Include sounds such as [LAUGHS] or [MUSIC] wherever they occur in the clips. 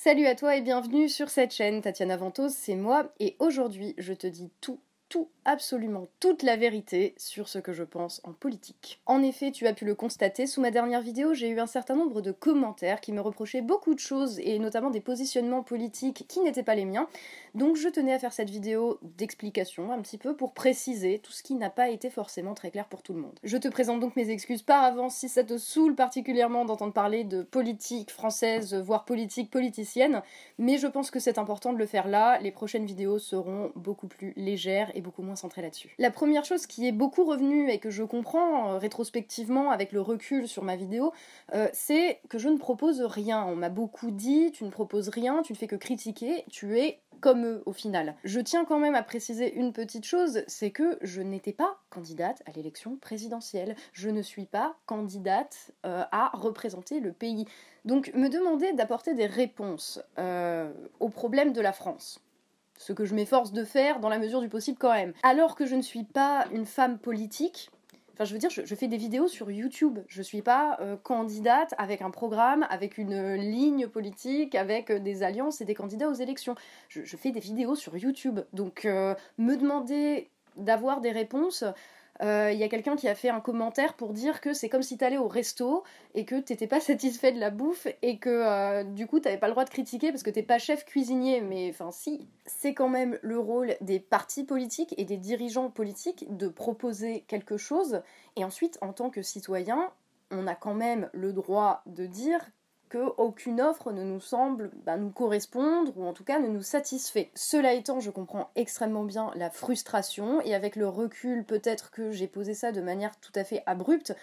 Salut à toi et bienvenue sur cette chaîne. Tatiana Ventos, c'est moi et aujourd'hui je te dis tout tout, absolument toute la vérité sur ce que je pense en politique. En effet, tu as pu le constater, sous ma dernière vidéo, j'ai eu un certain nombre de commentaires qui me reprochaient beaucoup de choses, et notamment des positionnements politiques qui n'étaient pas les miens. Donc je tenais à faire cette vidéo d'explication, un petit peu, pour préciser tout ce qui n'a pas été forcément très clair pour tout le monde. Je te présente donc mes excuses par avance si ça te saoule particulièrement d'entendre parler de politique française, voire politique politicienne, mais je pense que c'est important de le faire là. Les prochaines vidéos seront beaucoup plus légères beaucoup moins La première chose qui est beaucoup revenue et que je comprends euh, rétrospectivement avec le recul sur ma vidéo, euh, c'est que je ne propose rien. On m'a beaucoup dit, tu ne proposes rien, tu ne fais que critiquer, tu es comme eux au final. Je tiens quand même à préciser une petite chose, c'est que je n'étais pas candidate à l'élection présidentielle. Je ne suis pas candidate euh, à représenter le pays. Donc me demander d'apporter des réponses aux problèmes de la France ce que je m'efforce de faire dans la mesure du possible quand même. Alors que je ne suis pas une femme politique, Enfin, je veux dire, je, fais des vidéos sur YouTube. Je suis pas euh, candidate avec un programme, avec une ligne politique, avec euh, des alliances et des candidats aux élections. Je, fais des vidéos sur YouTube. Donc, euh, me demander d'avoir des réponses, il euh, y a quelqu'un qui a fait un commentaire pour dire que c'est comme si t'allais au resto et que t'étais pas [LAUGHS] satisfait de la bouffe et que euh, du coup t'avais pas le droit de critiquer parce que t'es pas chef cuisinier. Mais enfin, si, c'est quand même le rôle des partis politiques et des dirigeants politiques de proposer quelque chose et ensuite, en tant que citoyen, on a quand même le droit de dire qu'aucune offre ne nous semble bah, nous correspondre ou en tout cas ne nous satisfait. Cela étant, je comprends extrêmement bien la frustration et avec le recul peut-être que j'ai posé ça de manière tout à fait abrupte,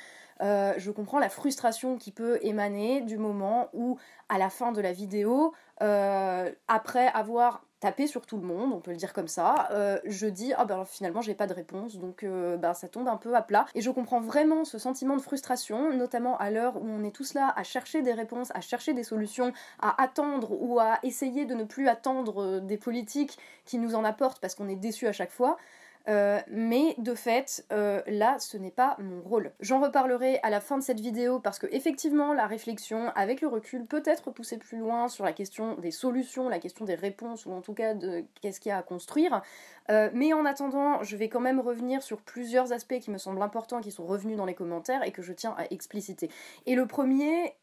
euh, je comprends la frustration qui peut émaner du moment où à la fin de la vidéo, euh, après avoir tapé sur tout le monde, on peut le dire comme ça, euh, je dis ah ben finalement j'ai pas de réponse donc euh, ben, ça tombe un peu à plat et je comprends vraiment ce sentiment de frustration, notamment à l'heure où on est tous là à chercher des réponses, à chercher des solutions, à attendre ou à essayer de ne plus attendre des politiques qui nous en apportent parce qu'on est déçu à chaque fois. Euh, mais de fait, euh, là, ce n'est pas mon rôle. J'en reparlerai à la fin de cette vidéo parce que effectivement, la réflexion, avec le recul, peut être poussée plus loin sur la question des solutions, la question des réponses, ou en tout cas de qu'est-ce qu'il y a à construire. Euh, mais en attendant, je vais quand même revenir sur plusieurs aspects qui me semblent importants, qui sont revenus dans les commentaires et que je tiens à expliciter. Et le premier,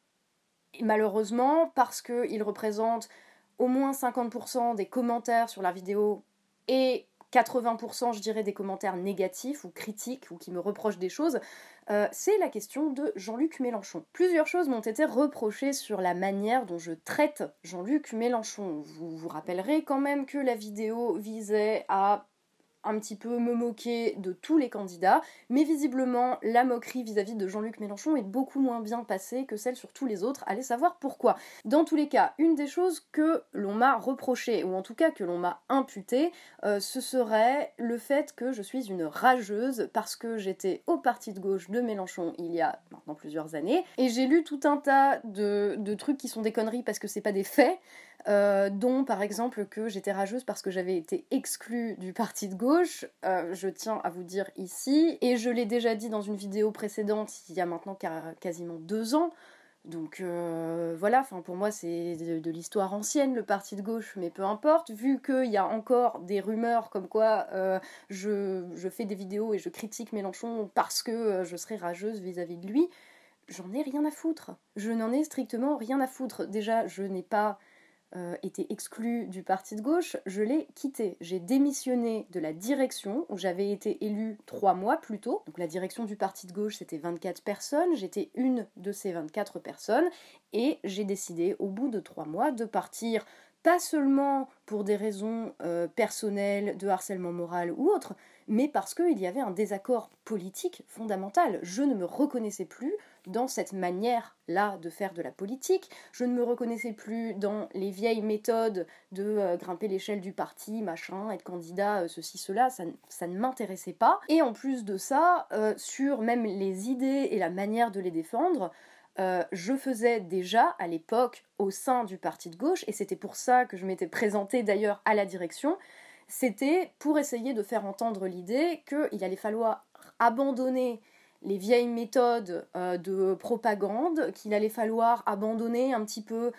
malheureusement, parce qu'il représente au moins 50% des commentaires sur la vidéo et 80% je dirais des commentaires négatifs ou critiques ou qui me reprochent des choses, euh, c'est la question de Jean-Luc Mélenchon. Plusieurs choses m'ont été reprochées sur la manière dont je traite Jean-Luc Mélenchon. Vous vous rappellerez quand même que la vidéo visait à un petit peu me moquer de tous les candidats, mais visiblement la moquerie vis-à-vis de Jean-Luc Mélenchon est beaucoup moins bien passée que celle sur tous les autres. Allez savoir pourquoi. Dans tous les cas, une des choses que l'on m'a reproché, ou en tout cas que l'on m'a imputé, euh, ce serait le fait que je suis une rageuse parce que j'étais au parti de gauche de Mélenchon il y a maintenant plusieurs années, et j'ai lu tout un tas de, de trucs qui sont des conneries parce que c'est pas des faits. Euh, dont par exemple que j'étais rageuse parce que j'avais été exclue du parti de gauche, euh, je tiens à vous dire ici, et je l'ai déjà dit dans une vidéo précédente il y a maintenant quasiment deux ans, donc euh, voilà, enfin pour moi c'est de, l'histoire ancienne le parti de gauche, mais peu importe, vu qu'il y a encore des rumeurs comme quoi je, fais des vidéos et je critique Mélenchon parce que je serais rageuse vis-à-vis -vis de lui, j'en ai rien à foutre. Je n'en ai strictement rien à foutre. Déjà, je n'ai pas euh, était exclu du parti de gauche, je l'ai quitté. J'ai démissionné de la direction où j'avais été élue trois mois plus tôt. Donc la direction du parti de gauche c'était 24 personnes, j'étais une de ces 24 personnes et j'ai décidé au bout de trois mois de partir pas seulement pour des raisons euh, personnelles, de harcèlement moral ou autre, mais parce qu'il y avait un désaccord politique fondamental. Je ne me reconnaissais plus dans cette manière-là de faire de la politique, je ne me reconnaissais plus dans les vieilles méthodes de euh, grimper l'échelle du parti, machin, être candidat, euh, ceci, cela, ça, ne m'intéressait pas. Et en plus de ça, sur même les idées et la manière de les défendre, euh, je faisais déjà à l'époque au sein du parti de gauche, et c'était pour ça que je m'étais présentée d'ailleurs à la direction, c'était pour essayer de faire entendre l'idée qu'il allait falloir abandonner les vieilles méthodes euh, de propagande, qu'il allait falloir abandonner un petit peu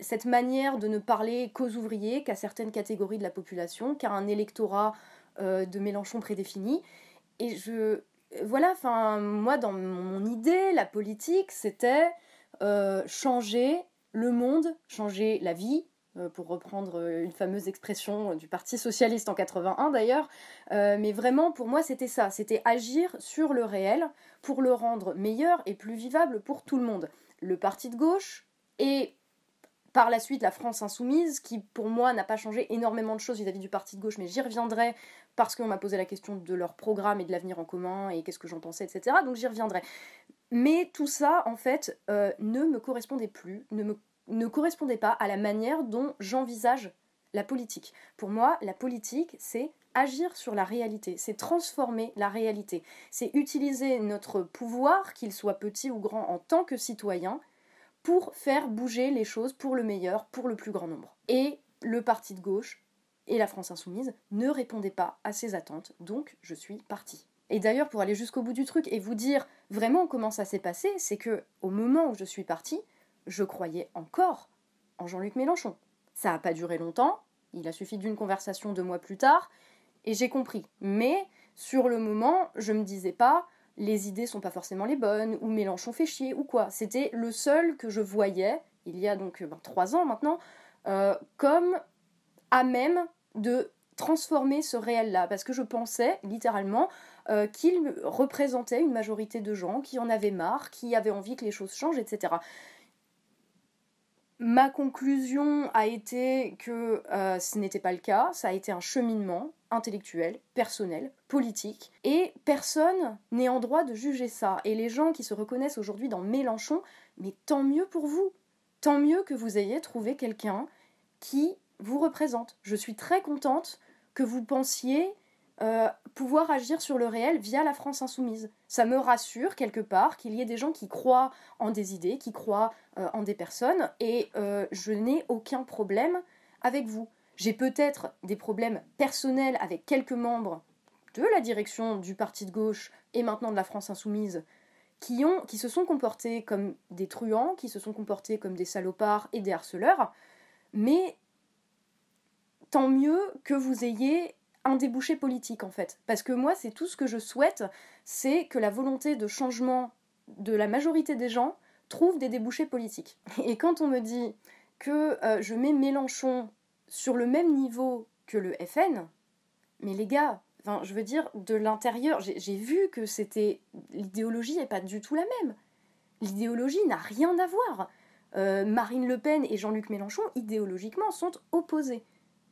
cette manière de ne parler qu'aux ouvriers, qu'à certaines catégories de la population, qu'à un électorat de Mélenchon prédéfini. Et je, voilà, enfin, moi, dans mon idée, la politique, c'était changer le monde, changer la vie, euh, pour reprendre euh, une fameuse expression du Parti socialiste en 81 d'ailleurs. Euh, mais vraiment, pour moi, c'était ça, c'était agir sur le réel pour le rendre meilleur et plus vivable pour tout le monde. Le parti de gauche et par la suite la France insoumise, qui pour moi n'a pas changé énormément de choses vis-à-vis du parti de gauche, mais j'y reviendrai parce qu'on m'a posé la question de leur programme et de l'avenir en commun et qu'est-ce que j'en pensais, etc. Donc j'y reviendrai. Mais tout ça, en fait, ne me correspondait plus, ne me ne correspondait pas à la manière dont j'envisage la politique. Pour moi, la politique, c'est agir sur la réalité, c'est transformer la réalité, c'est utiliser notre pouvoir, qu'il soit petit ou grand en tant que citoyen, pour faire bouger les choses pour le meilleur, pour le plus grand nombre. Et le parti de gauche et la France insoumise ne répondaient pas à ces attentes, donc je suis partie. Et d'ailleurs, pour aller jusqu'au bout du truc et vous dire vraiment comment ça s'est passé, c'est que au moment où je suis partie, je croyais encore en Jean-Luc Mélenchon. Ça n'a pas duré longtemps, il a suffi d'une conversation deux mois plus tard, et j'ai compris. Mais sur le moment, je me disais pas les idées sont pas forcément les bonnes, ou Mélenchon fait chier, ou quoi. C'était le seul que je voyais, il y a donc ben, trois ans maintenant, euh, comme à même de transformer ce réel-là, parce que je pensais littéralement euh, qu'il représentait une majorité de gens qui en avaient marre, qui avaient envie que les choses changent, etc. Ma conclusion a été que euh, ce n'était pas le cas, ça a été un cheminement intellectuel, personnel, politique, et personne n'est en droit de juger ça. Et les gens qui se reconnaissent aujourd'hui dans Mélenchon, mais tant mieux pour vous, tant mieux que vous ayez trouvé quelqu'un qui vous représente. Je suis très contente que vous pensiez euh, pouvoir agir sur le réel via la France insoumise. Ça me rassure quelque part qu'il y ait des gens qui croient en des idées, qui croient euh, en des personnes, et euh, je n'ai aucun problème avec vous. J'ai peut-être des problèmes personnels avec quelques membres de la direction du parti de gauche et maintenant de la France insoumise qui, ont, qui se sont comportés comme des truands, qui se sont comportés comme des salopards et des harceleurs, mais tant mieux que vous ayez débouché politique en fait. Parce que moi, c'est tout ce que je souhaite, c'est que la volonté de changement de la majorité des gens trouve des débouchés politiques. Et quand on me dit que euh, je mets Mélenchon sur le même niveau que le FN, mais les gars, je veux dire, de l'intérieur, j'ai vu que c'était l'idéologie n'est pas du tout la même. L'idéologie n'a rien à voir. Euh, Marine Le Pen et Jean-Luc Mélenchon, idéologiquement, sont opposés.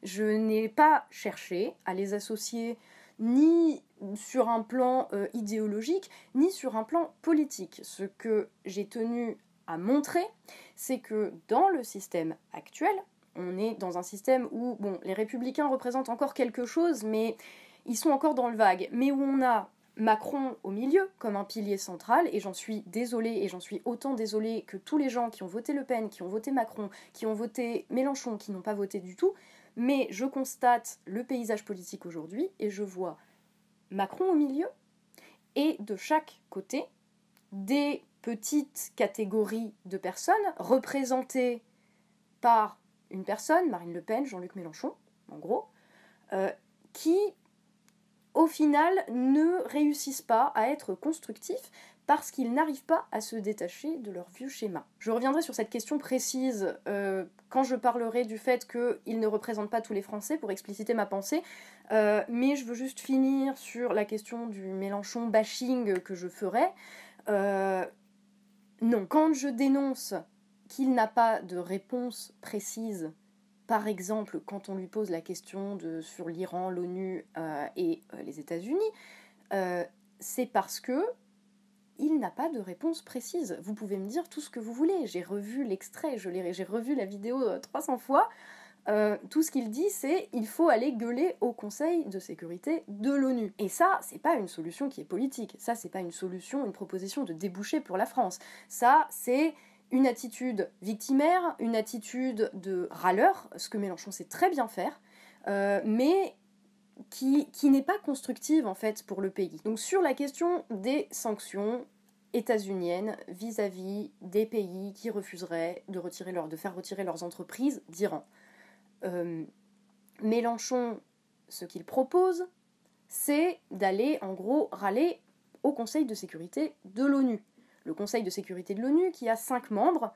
Je n'ai pas cherché à les associer ni sur un plan euh, idéologique, ni sur un plan politique. Ce que j'ai tenu à montrer, c'est que dans le système actuel, on est dans un système où, bon, les républicains représentent encore quelque chose, mais ils sont encore dans le vague, mais où on a Macron au milieu comme un pilier central, et j'en suis désolée, et j'en suis autant désolée que tous les gens qui ont voté Le Pen, qui ont voté Macron, qui ont voté Mélenchon, qui n'ont pas voté du tout, mais je constate le paysage politique aujourd'hui et je vois Macron au milieu. Et de chaque côté des petites catégories de personnes représentées par une personne, Marine Le Pen, Jean-Luc Mélenchon, en gros, euh, qui au final ne réussissent pas à être constructifs parce qu'ils n'arrivent pas à se détacher de leur vieux schéma. Je reviendrai sur cette question précise euh, quand je parlerai du fait qu'ils ne représentent pas tous les Français pour expliciter ma pensée, euh, mais je veux juste finir sur la question du Mélenchon bashing que je ferai. Euh, non, quand je dénonce qu'il n'a pas de réponse précise, par exemple quand on lui pose la question sur l'Iran, l'ONU et les États-Unis, c'est parce que il n'a pas de réponse précise. Vous pouvez me dire tout ce que vous voulez. J'ai revu l'extrait, j'ai revu la vidéo 300 euh, fois. Euh, tout ce qu'il dit, c'est il faut aller gueuler au Conseil de sécurité de l'ONU. Et ça, c'est pas une solution qui est politique. Ça, c'est pas une solution, une proposition de déboucher pour la France. Ça, c'est une attitude victimaire, une attitude de râleur, ce que Mélenchon sait très bien faire, euh, mais qui, qui n'est pas constructive en fait pour le pays. Donc sur la question des sanctions, états-unienne vis-à-vis des pays qui refuseraient de, retirer leur, de faire retirer leurs entreprises d'Iran. Euh, Mélenchon, ce qu'il propose, c'est d'aller en gros râler au Conseil de sécurité de l'ONU. Le Conseil de sécurité de l'ONU qui a cinq membres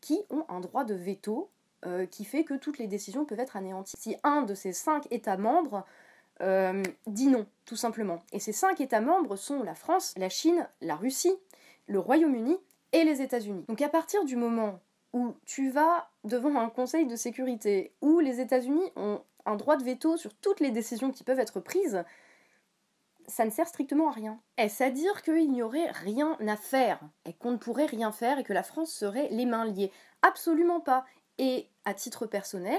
qui ont un droit de veto euh, qui fait que toutes les décisions peuvent être anéanties. Si un de ces cinq États membres euh, dit non, tout simplement. Et ces cinq États membres sont la France, la Chine, la Russie, le Royaume-Uni et les États-Unis. Donc à partir du moment où tu vas devant un Conseil de sécurité où les États-Unis ont un droit de veto sur toutes les décisions qui peuvent être prises, ça ne sert strictement à rien. Est-ce à dire qu'il n'y aurait rien à faire et qu'on ne pourrait rien faire et que la France serait les mains liées? Absolument pas. Et à titre personnel,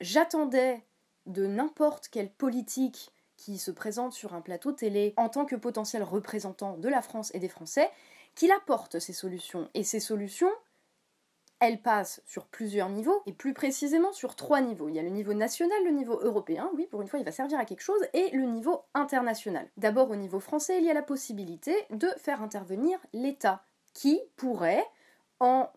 j'attendais de n'importe quelle politique qui se présente sur un plateau télé en tant que potentiel représentant de la France et des Français qu'il apporte ces solutions. Et ces solutions, elle passe sur plusieurs niveaux, et plus précisément sur trois niveaux. Il y a le niveau national, le niveau européen, oui, pour une fois il va servir à quelque chose, et le niveau international. D'abord au niveau français, il y a la possibilité de faire intervenir l'État, qui pourrait, en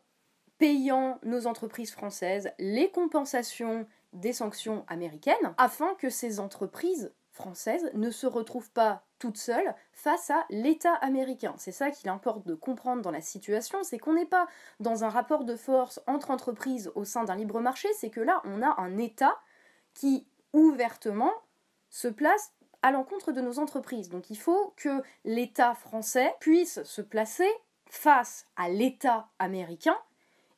payant nos entreprises françaises les compensations des sanctions américaines, afin que ces entreprises françaises ne se retrouvent pas toute seule face à l'État américain. C'est ça qu'il importe de comprendre dans la situation, c'est qu'on n'est pas dans un rapport de force entre entreprises au sein d'un libre marché, c'est que là, on a un État qui ouvertement se place à l'encontre de nos entreprises. Donc il faut que l'État français puisse se placer face à l'État américain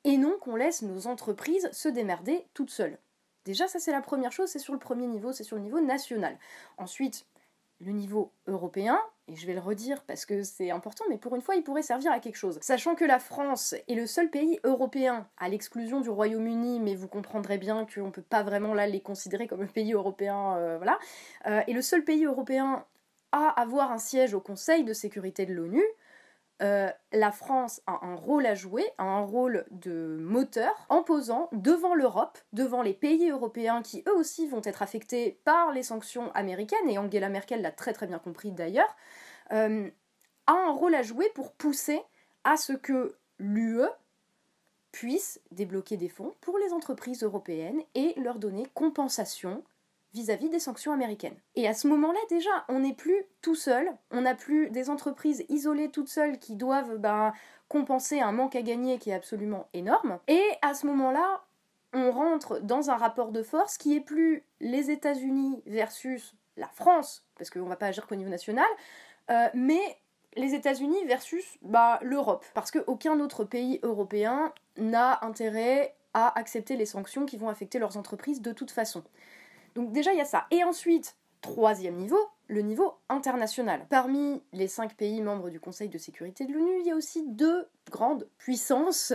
et non qu'on laisse nos entreprises se démerder toutes seules. Déjà, ça c'est la première chose, c'est sur le premier niveau, c'est sur le niveau national. Ensuite, le niveau européen, et je vais le redire parce que c'est important, mais pour une fois, il pourrait servir à quelque chose. Sachant que la France est le seul pays européen, à l'exclusion du Royaume-Uni, mais vous comprendrez bien qu'on ne peut pas vraiment là les considérer comme un pays européen, euh, voilà, euh, est le seul pays européen à avoir un siège au Conseil de sécurité de l'ONU, euh, la France a un rôle à jouer, un rôle de moteur, en posant devant l'Europe, devant les pays européens qui eux aussi vont être affectés par les sanctions américaines, et Angela Merkel l'a très très bien compris d'ailleurs, euh, a un rôle à jouer pour pousser à ce que l'UE puisse débloquer des fonds pour les entreprises européennes et leur donner compensation vis-à-vis des sanctions américaines. Et à ce moment-là, déjà, on n'est plus tout seul, on n'a plus des entreprises isolées toutes seules qui doivent ben, compenser un manque à gagner qui est absolument énorme. Et à ce moment-là, on rentre dans un rapport de force qui est plus les États-Unis versus la France, parce qu'on ne va pas agir qu'au niveau national, euh, mais les États-Unis versus bah, l'Europe, parce qu'aucun autre pays européen n'a intérêt à accepter les sanctions qui vont affecter leurs entreprises de toute façon. Donc déjà, il y a ça. Et ensuite, troisième niveau, le niveau international. Parmi les cinq pays membres du Conseil de sécurité de l'ONU, il y a aussi deux grandes puissances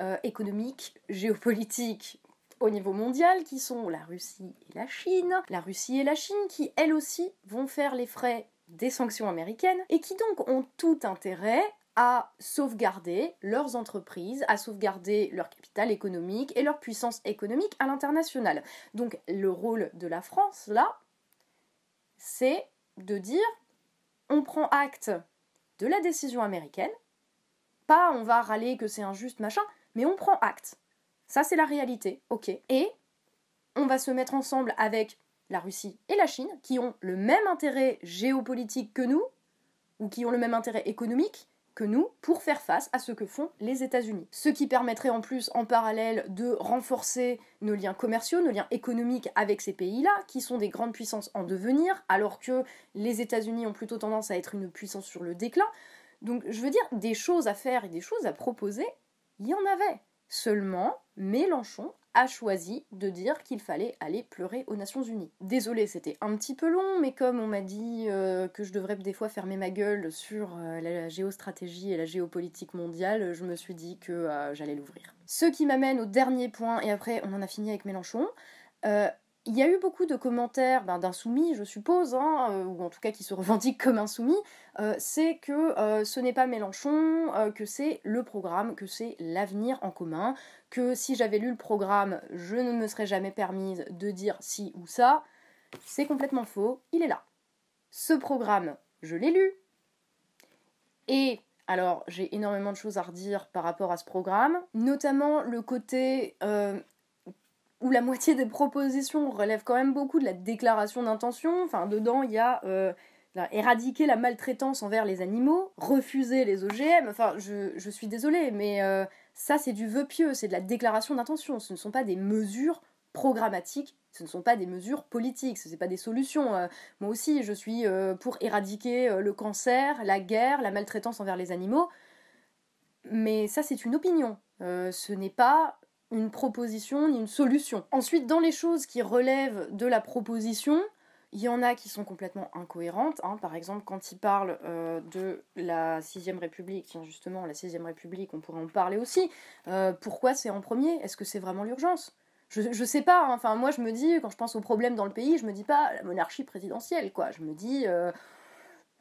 euh, économiques, géopolitiques au niveau mondial, qui sont la Russie et la Chine. La Russie et la Chine qui, elles aussi, vont faire les frais des sanctions américaines et qui donc ont tout intérêt à sauvegarder leurs entreprises, à sauvegarder leur économique et leur puissance économique à l'international. Donc le rôle de la France, là, c'est de dire on prend acte de la décision américaine, pas on va râler que c'est injuste, machin, mais on prend acte. Ça, c'est la réalité, ok. Et on va se mettre ensemble avec la Russie et la Chine, qui ont le même intérêt géopolitique que nous, ou qui ont le même intérêt économique, que nous pour faire face à ce que font les États-Unis. Ce qui permettrait en plus en parallèle de renforcer nos liens commerciaux, nos liens économiques avec ces pays-là, qui sont des grandes puissances en devenir, alors que les États-Unis ont plutôt tendance à être une puissance sur le déclin. Donc je veux dire, des choses à faire et des choses à proposer, il y en avait. Seulement, Mélenchon a choisi de dire qu'il fallait aller pleurer aux Nations Unies. Désolé, c'était un petit peu long, mais comme on m'a dit euh, que je devrais des fois fermer ma gueule sur euh, la géostratégie et la géopolitique mondiale, je me suis dit que euh, j'allais l'ouvrir. Ce qui m'amène au dernier point, et après on en a fini avec Mélenchon. Il y a eu beaucoup de commentaires ben, d'insoumis, je suppose, hein, ou en tout cas qui se [LAUGHS] revendiquent comme insoumis, c'est que ce n'est pas Mélenchon, que c'est le programme, que c'est l'avenir en commun, que si j'avais lu le programme, je ne me serais jamais permise de dire si ou ça. C'est complètement faux, il est là. Ce programme, je l'ai lu. Et Alors, j'ai énormément de choses à redire par rapport à ce programme, notamment le côté euh, où la moitié des propositions relèvent quand même beaucoup de la déclaration d'intention. Enfin, dedans, il y a euh, éradiquer la maltraitance envers les animaux, refuser les OGM. Enfin, je, suis désolée, mais euh, ça, c'est du vœu pieux, c'est de la déclaration d'intention. Ce ne sont pas des mesures programmatiques, ce ne sont pas des mesures politiques, ce ne sont pas des solutions. Euh, moi aussi, je suis pour éradiquer le cancer, la guerre, la maltraitance envers les animaux. Mais ça, c'est une opinion. ce n'est pas une proposition ni une solution. Ensuite, dans les choses qui relèvent de la proposition, il y en a qui sont complètement incohérentes. Hein. Par exemple, quand il parle euh, de la Sixième République, tiens justement, la Sixième République, on pourrait en parler aussi. Euh, pourquoi c'est en premier? Est-ce que c'est vraiment l'urgence? Je, sais pas, hein. enfin moi je me dis, quand je pense aux problèmes dans le pays, je me dis pas la monarchie présidentielle, quoi. Je me dis, euh,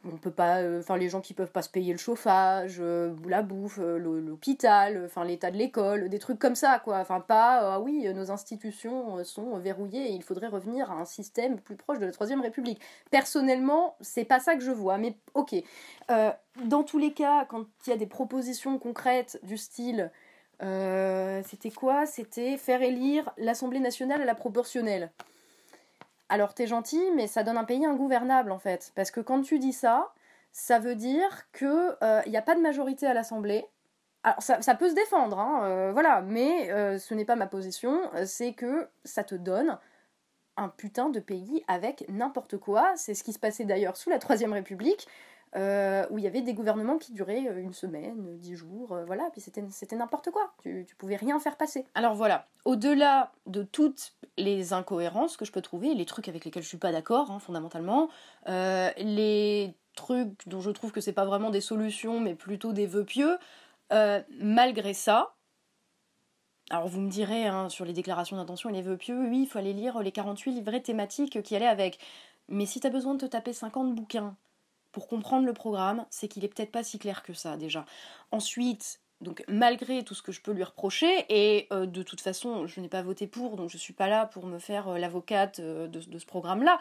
on peut pas euh, enfin les gens qui peuvent pas se payer le chauffage euh, la bouffe euh, l'hôpital enfin l'état de l'école des trucs comme ça quoi. Enfin pas ah oui nos institutions sont verrouillées et il faudrait revenir à un système plus proche de la troisième république. Personnellement c'est pas ça que je vois mais ok. Dans tous les cas quand il y a des propositions concrètes du style c'était quoi? C'était faire élire l'assemblée nationale à la proportionnelle alors t'es gentil, mais ça donne un pays ingouvernable en fait. Parce que quand tu dis ça, ça veut dire qu'il n'y euh, a pas de majorité à l'Assemblée. Alors ça, peut se défendre, hein, euh, voilà, mais euh, ce n'est pas ma position, c'est que ça te donne un putain de pays avec n'importe quoi. C'est ce qui se passait d'ailleurs sous la Troisième République. Euh, où il y avait des gouvernements qui duraient euh, une semaine, dix jours, euh, voilà, puis c'était n'importe quoi, tu, tu pouvais rien faire passer. Alors voilà, au-delà de toutes les incohérences que je peux trouver, les trucs avec lesquels je suis pas d'accord, hein, fondamentalement, les trucs dont je trouve que c'est pas vraiment des solutions, mais plutôt des vœux pieux, malgré ça, alors vous me direz hein, sur les déclarations d'intention et les vœux pieux, oui, il faut aller lire les 48 livrets thématiques qui allaient avec. Mais si t'as besoin de te taper 50 bouquins pour comprendre le programme, c'est qu'il est peut-être pas si clair que ça déjà. Ensuite, donc malgré tout ce que je peux lui reprocher, et euh, de toute façon je n'ai pas voté pour, donc je suis pas là pour me faire euh, l'avocate euh, de, ce programme-là,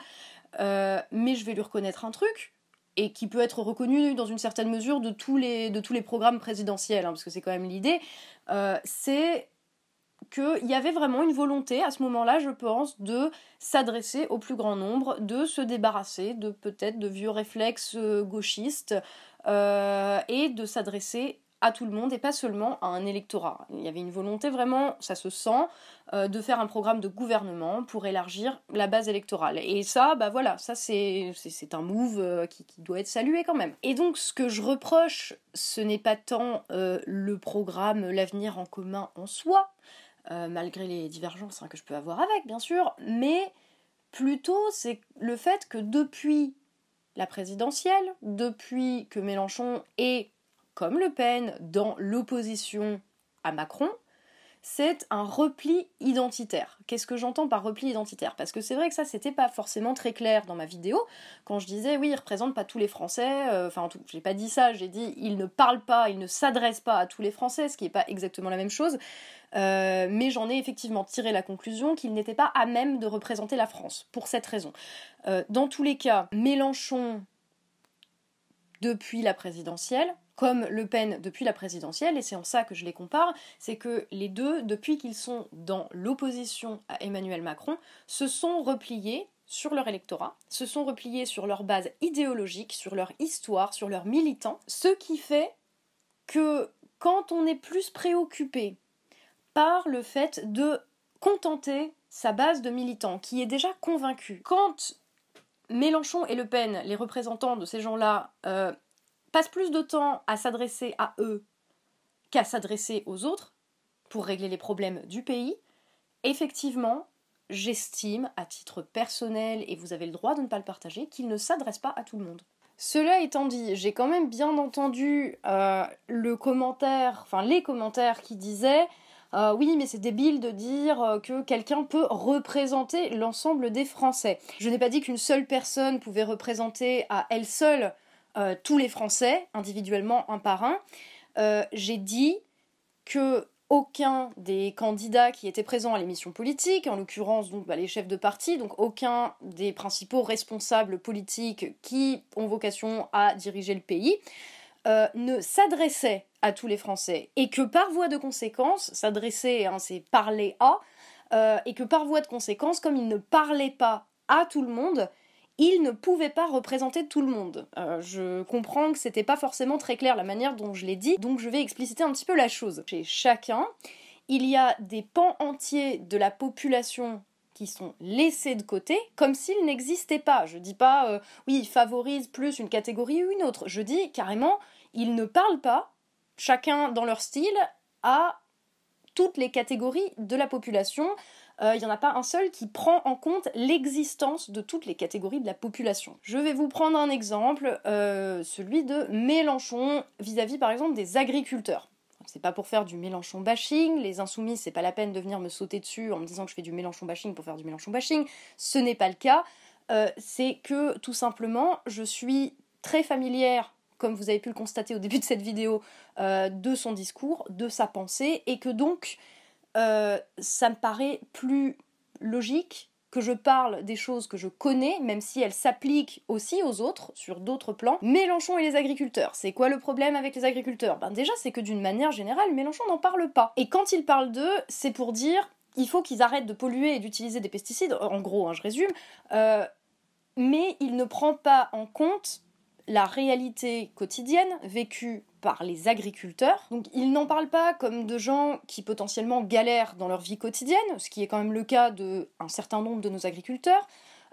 mais je vais lui reconnaître un truc, et qui peut être reconnu dans une certaine mesure de tous les, de tous les programmes présidentiels, hein, parce que c'est quand même l'idée, c'est qu'il y avait vraiment une volonté à ce moment-là, je pense, de s'adresser au plus grand nombre, de se débarrasser de peut-être de vieux réflexes euh, gauchistes euh, et de s'adresser à tout le monde et pas seulement à un électorat. Il y avait une volonté vraiment, ça se sent, euh, de faire un programme de gouvernement pour élargir la base électorale. Et ça, bah voilà, ça c'est, un move qui, doit être salué quand même. Et donc ce que je reproche, ce n'est pas tant le programme L'avenir en commun en soi, euh, malgré les divergences hein, que je peux avoir avec, bien sûr, mais plutôt c'est le fait que depuis la présidentielle, depuis que Mélenchon est, comme Le Pen, dans l'opposition à Macron, c'est un repli identitaire. Qu'est-ce que j'entends par repli identitaire? Parce que c'est vrai que ça, c'était pas forcément très clair dans ma vidéo. Quand je disais, oui, il représente pas tous les Français, euh, enfin, tout, j'ai pas dit ça, j'ai dit, il ne parle pas, il ne s'adresse pas à tous les Français, ce qui n'est pas exactement la même chose. Euh, mais j'en ai effectivement tiré la conclusion qu'il n'était pas à même de représenter la France, pour cette raison. Euh, dans tous les cas, Mélenchon, depuis la présidentielle, comme Le Pen depuis la présidentielle, et c'est en ça que je les compare, c'est que les deux, depuis qu'ils sont dans l'opposition à Emmanuel Macron, se sont repliés sur leur électorat, se sont repliés sur leur base idéologique, sur leur histoire, sur leurs militants, ce qui fait que quand on est plus préoccupé par le fait de contenter sa base de militants, qui est déjà convaincue, quand Mélenchon et Le Pen, les représentants de ces gens-là, euh, passe plus de temps à s'adresser à eux qu'à s'adresser aux autres pour régler les problèmes du pays, effectivement, j'estime, à titre personnel, et vous avez le droit de ne pas le partager, qu'il ne s'adresse pas à tout le monde. Cela étant dit, j'ai quand même bien entendu euh, le commentaire, enfin les commentaires qui disaient euh, oui, mais c'est débile de dire euh, que quelqu'un peut représenter l'ensemble des Français. Je n'ai pas dit qu'une seule personne pouvait représenter à elle seule euh, tous les Français, individuellement, un par un, euh, j'ai dit que aucun des candidats qui étaient présents à l'émission politique, en l'occurrence donc bah, les chefs de parti, donc aucun des principaux responsables politiques qui ont vocation à diriger le pays, euh, ne s'adressait à tous les Français. Et que par voie de conséquence, s'adresser, hein, c'est parler à, et que par voie de conséquence, comme il ne parlait pas à tout le monde, il ne pouvait pas représenter tout le monde. Euh, je comprends que c'était pas forcément très clair la manière dont je l'ai dit, donc je vais expliciter un petit peu la chose. Chez chacun, il y a des pans entiers de la population qui sont laissés de côté comme s'ils n'existaient pas. Je dis pas, euh, oui, ils favorisent plus une catégorie ou une autre. Je dis carrément, ils ne parlent pas, chacun dans leur style, à toutes les catégories de la population. Euh, il n'y en a pas un seul qui prend en compte l'existence de toutes les catégories de la population. Je vais vous prendre un exemple, euh, celui de Mélenchon vis-à-vis par exemple des agriculteurs. C'est pas pour faire du Mélenchon bashing, les insoumis, c'est pas la peine de venir me sauter dessus en me disant que je fais du Mélenchon bashing pour faire du Mélenchon bashing. Ce n'est pas le cas. Euh, c'est que tout simplement, je suis très familière comme vous avez pu le constater au début de cette vidéo, euh, de son discours, de sa pensée, et que donc euh, ça me paraît plus logique que je parle des choses que je connais, même si elles s'appliquent aussi aux autres, sur d'autres plans. Mélenchon et les agriculteurs. C'est quoi le problème avec les agriculteurs? Ben déjà, c'est que d'une manière générale, Mélenchon n'en parle pas. Et quand il parle d'eux, c'est pour dire il faut qu'ils arrêtent de polluer et d'utiliser des pesticides, en gros, hein, je résume, euh, mais il ne prend pas en compte la réalité quotidienne vécue par les agriculteurs. Donc ils n'en parlent pas comme de gens qui potentiellement galèrent dans leur vie quotidienne, ce qui est quand même le cas d'un certain nombre de nos agriculteurs.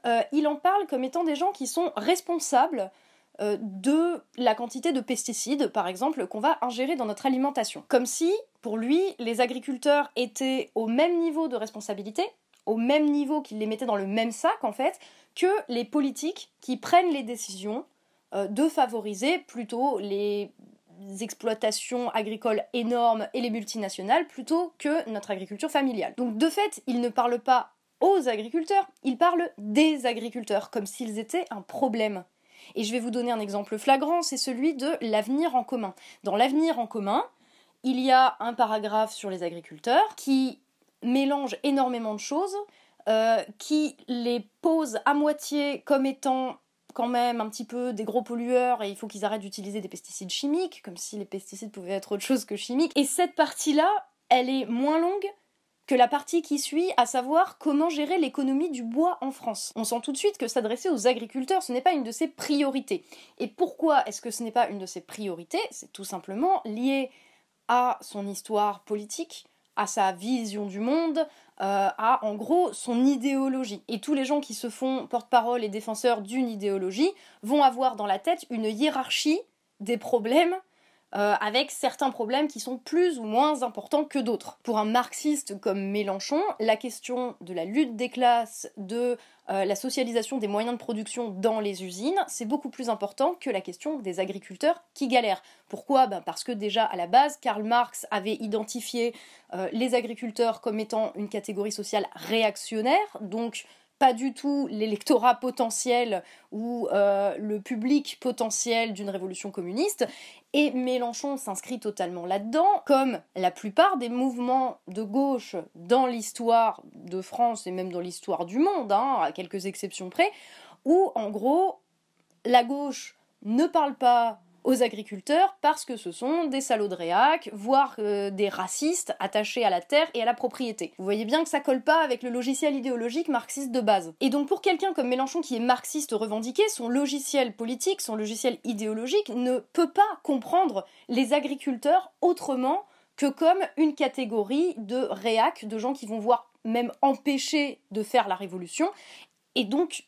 Euh, il en parle comme étant des gens qui sont responsables euh, de la quantité de pesticides, par exemple, qu'on va ingérer dans notre alimentation. Comme si, pour lui, les agriculteurs étaient au même niveau de responsabilité, au même niveau qu'ils les mettaient dans le même sac, en fait, que les politiques qui prennent les décisions euh, de favoriser plutôt les exploitations agricoles énormes et les multinationales plutôt que notre agriculture familiale. Donc de fait, il ne parle pas aux agriculteurs, il parle des agriculteurs, comme s'ils étaient un problème. Et je vais vous donner un exemple flagrant, c'est celui de l'avenir en commun. Dans l'avenir en commun, il y a un paragraphe sur les agriculteurs qui mélange énormément de choses, euh, qui les pose à moitié comme étant quand même un petit peu des gros pollueurs et il faut qu'ils arrêtent d'utiliser des pesticides chimiques, comme si les pesticides pouvaient être autre chose que chimiques. Et cette partie-là, elle est moins longue que la partie qui suit, à savoir comment gérer l'économie du bois en France. On sent tout de suite que s'adresser aux agriculteurs, ce n'est pas une de ses priorités. Et pourquoi est-ce que ce n'est pas une de ses priorités? C'est tout simplement lié à son histoire politique, à sa vision du monde, euh, à en gros son idéologie. Et tous les gens qui se font porte-parole et défenseurs d'une idéologie vont avoir dans la tête une hiérarchie des problèmes euh, avec certains problèmes qui sont plus ou moins importants que d'autres. Pour un marxiste comme Mélenchon, la question de la lutte des classes, de euh, la socialisation des moyens de production dans les usines, c'est beaucoup plus important que la question des agriculteurs qui galèrent. Pourquoi? Ben Parce que déjà à la base, Karl Marx avait identifié euh, les agriculteurs comme étant une catégorie sociale réactionnaire, donc pas du tout l'électorat potentiel ou euh, le public potentiel d'une révolution communiste. Et Mélenchon s'inscrit totalement là-dedans, comme la plupart des mouvements de gauche dans l'histoire de France et même dans l'histoire du monde, hein, à quelques exceptions près, où en gros la gauche ne parle pas aux agriculteurs parce que ce sont des salauds de réac, voire euh, des racistes attachés à la terre et à la propriété. Vous voyez bien que ça colle pas avec le logiciel idéologique marxiste de base. Et donc pour quelqu'un comme Mélenchon qui est marxiste revendiqué, son logiciel politique, son logiciel idéologique ne peut pas comprendre les agriculteurs autrement que comme une catégorie de réac, de gens qui vont voir même empêcher de faire la révolution, et donc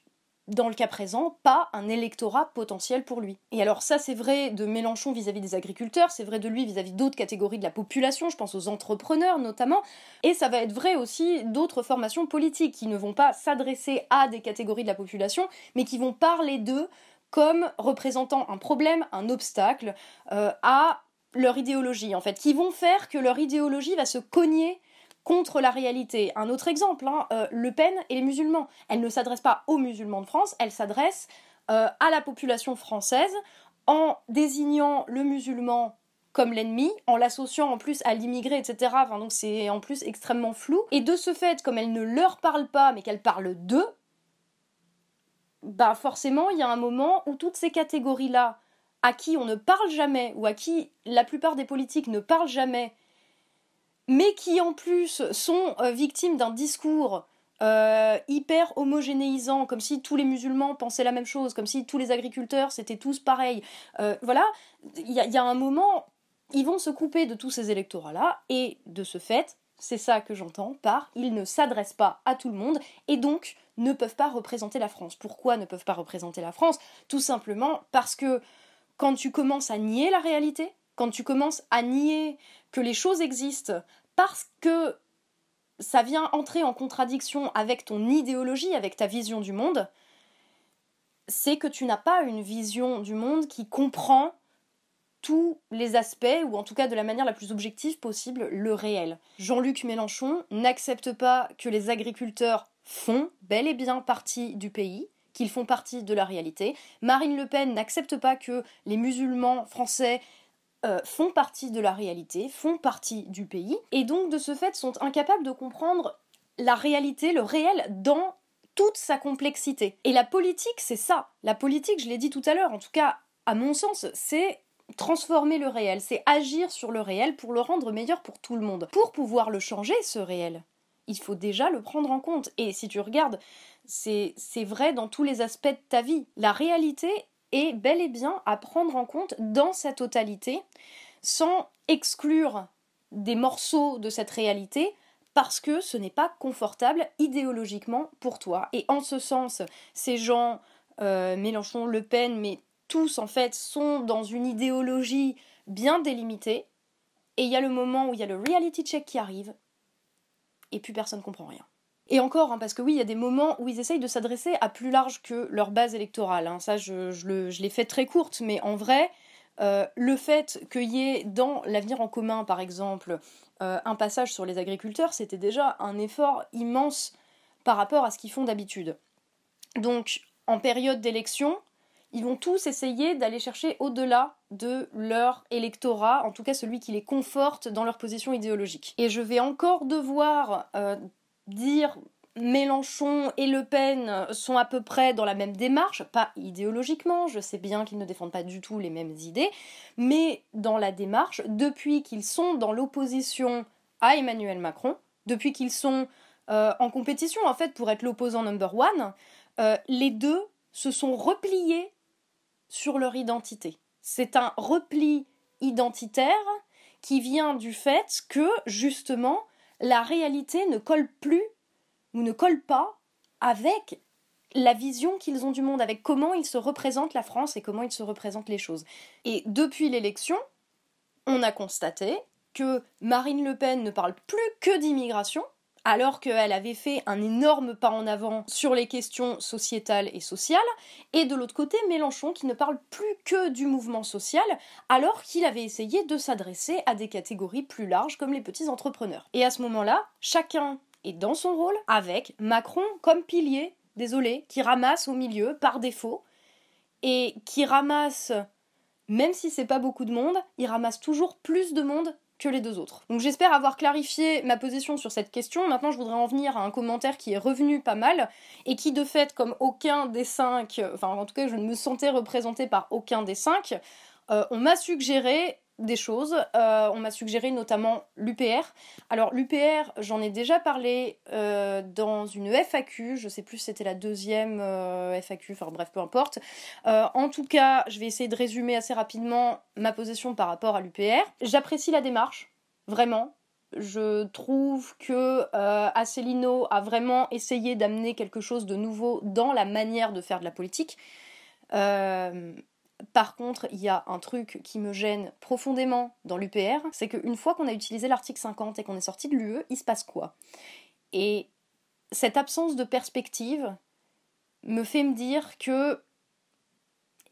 dans le cas présent, pas un électorat potentiel pour lui. Et alors ça c'est vrai de Mélenchon vis-à-vis des agriculteurs, c'est vrai de lui vis-à-vis d'autres catégories de la population, je pense aux entrepreneurs notamment, et ça va être vrai aussi d'autres formations politiques qui ne vont pas s'adresser à des catégories de la population, mais qui vont parler d'eux comme représentant un problème, un obstacle euh, à leur idéologie en fait, qui vont faire que leur idéologie va se cogner contre la réalité. Un autre exemple, hein, euh, Le Pen et les musulmans. Elle ne s'adresse pas aux musulmans de France, elle s'adresse euh, à la population française en désignant le musulman comme l'ennemi, en l'associant en plus à l'immigré, etc. Donc c'est en plus extrêmement flou. Et de ce fait, comme elle ne leur parle pas, mais qu'elle parle d'eux, bah forcément, il y a un moment où toutes ces catégories-là à qui on ne parle jamais, ou à qui la plupart des politiques ne parlent jamais, mais qui en plus sont euh, victimes d'un discours euh, hyper homogénéisant, comme si tous les musulmans pensaient la même chose, comme si tous les agriculteurs c'était tous pareils. Euh, voilà, il y, a un moment, ils vont se couper de tous ces électorats-là, et de ce fait, c'est ça que j'entends par ils ne s'adressent pas à tout le monde, et donc ne peuvent pas représenter la France. Pourquoi ne peuvent pas représenter la France? Tout simplement parce que quand tu commences à nier la réalité, quand tu commences à nier que les choses existent, parce que ça vient entrer en contradiction avec ton idéologie, avec ta vision du monde, c'est que tu n'as pas une vision du monde qui comprend tous les aspects, ou en tout cas de la manière la plus objective possible, le réel. Jean-Luc Mélenchon n'accepte pas que les agriculteurs font bel et bien partie du pays, qu'ils font partie de la réalité. Marine Le Pen n'accepte pas que les musulmans français euh, font partie de la réalité, font partie du pays, et donc de ce fait sont incapables de comprendre la réalité, le réel dans toute sa complexité. Et la politique, c'est ça. La politique, je l'ai dit tout à l'heure, en tout cas, à mon sens, c'est transformer le réel, c'est agir sur le réel pour le rendre meilleur pour tout le monde. Pour pouvoir le changer, ce réel, il faut déjà le prendre en compte. Et si tu regardes, c'est vrai dans tous les aspects de ta vie. La réalité est bel et bien à prendre en compte dans sa totalité, sans exclure des morceaux de cette réalité, parce que ce n'est pas confortable idéologiquement pour toi. Et en ce sens, ces gens, euh, Mélenchon, Le Pen, mais tous en fait, sont dans une idéologie bien délimitée. Et il y a le moment où il y a le reality check qui arrive, et plus personne comprend rien. Et encore, hein, parce que oui, il y a des moments où ils essayent de s'adresser à plus large que leur base électorale. Hein. Ça, je, l'ai fait très courte, mais en vrai, euh, le fait qu'il y ait dans l'avenir en commun, par exemple, euh, un passage sur les agriculteurs, c'était déjà un effort immense par rapport à ce qu'ils font d'habitude. Donc, en période d'élection, ils vont tous essayer d'aller chercher au-delà de leur électorat, en tout cas celui qui les conforte dans leur position idéologique. Et je vais encore devoir euh, dire Mélenchon et Le Pen sont à peu près dans la même démarche, pas idéologiquement, je sais bien qu'ils ne défendent pas du tout les mêmes idées, mais dans la démarche, depuis qu'ils sont dans l'opposition à Emmanuel Macron, depuis qu'ils sont euh, en compétition en fait pour être l'opposant number one, euh, les deux se sont repliés sur leur identité. C'est un repli identitaire qui vient du fait que justement la réalité ne colle plus ou ne colle pas avec la vision qu'ils ont du monde, avec comment ils se représentent la France et comment ils se représentent les choses. Et depuis l'élection, on a constaté que Marine Le Pen ne parle plus que d'immigration, alors qu'elle avait fait un énorme pas en avant sur les questions sociétales et sociales, et de l'autre côté Mélenchon qui ne parle plus que du mouvement social, alors qu'il avait essayé de s'adresser à des catégories plus larges comme les petits entrepreneurs. Et à ce moment-là, chacun est dans son rôle, avec Macron comme pilier, désolé, qui ramasse au milieu par défaut, et qui ramasse, même si c'est pas beaucoup de monde, il ramasse toujours plus de monde que les deux autres. Donc j'espère avoir clarifié ma position sur cette question. Maintenant, je voudrais en venir à un commentaire qui est revenu pas mal et qui, de fait, comme aucun des cinq, enfin en tout cas, je ne me sentais représenté par aucun des cinq, euh, on m'a suggéré des choses. Euh, on m'a suggéré notamment l'UPR. Alors l'UPR, j'en ai déjà parlé euh, dans une FAQ, je sais plus si c'était la deuxième FAQ, enfin bref, peu importe. en tout cas, je vais essayer de résumer assez rapidement ma position par rapport à l'UPR. J'apprécie la démarche, vraiment. Je trouve que Asselineau a vraiment essayé d'amener quelque chose de nouveau dans la manière de faire de la politique. Par contre, il y a un truc qui me gêne profondément dans l'UPR, c'est qu'une fois qu'on a utilisé l'article 50 et qu'on est sorti de l'UE, il se passe quoi? Et cette absence de perspective me fait me dire que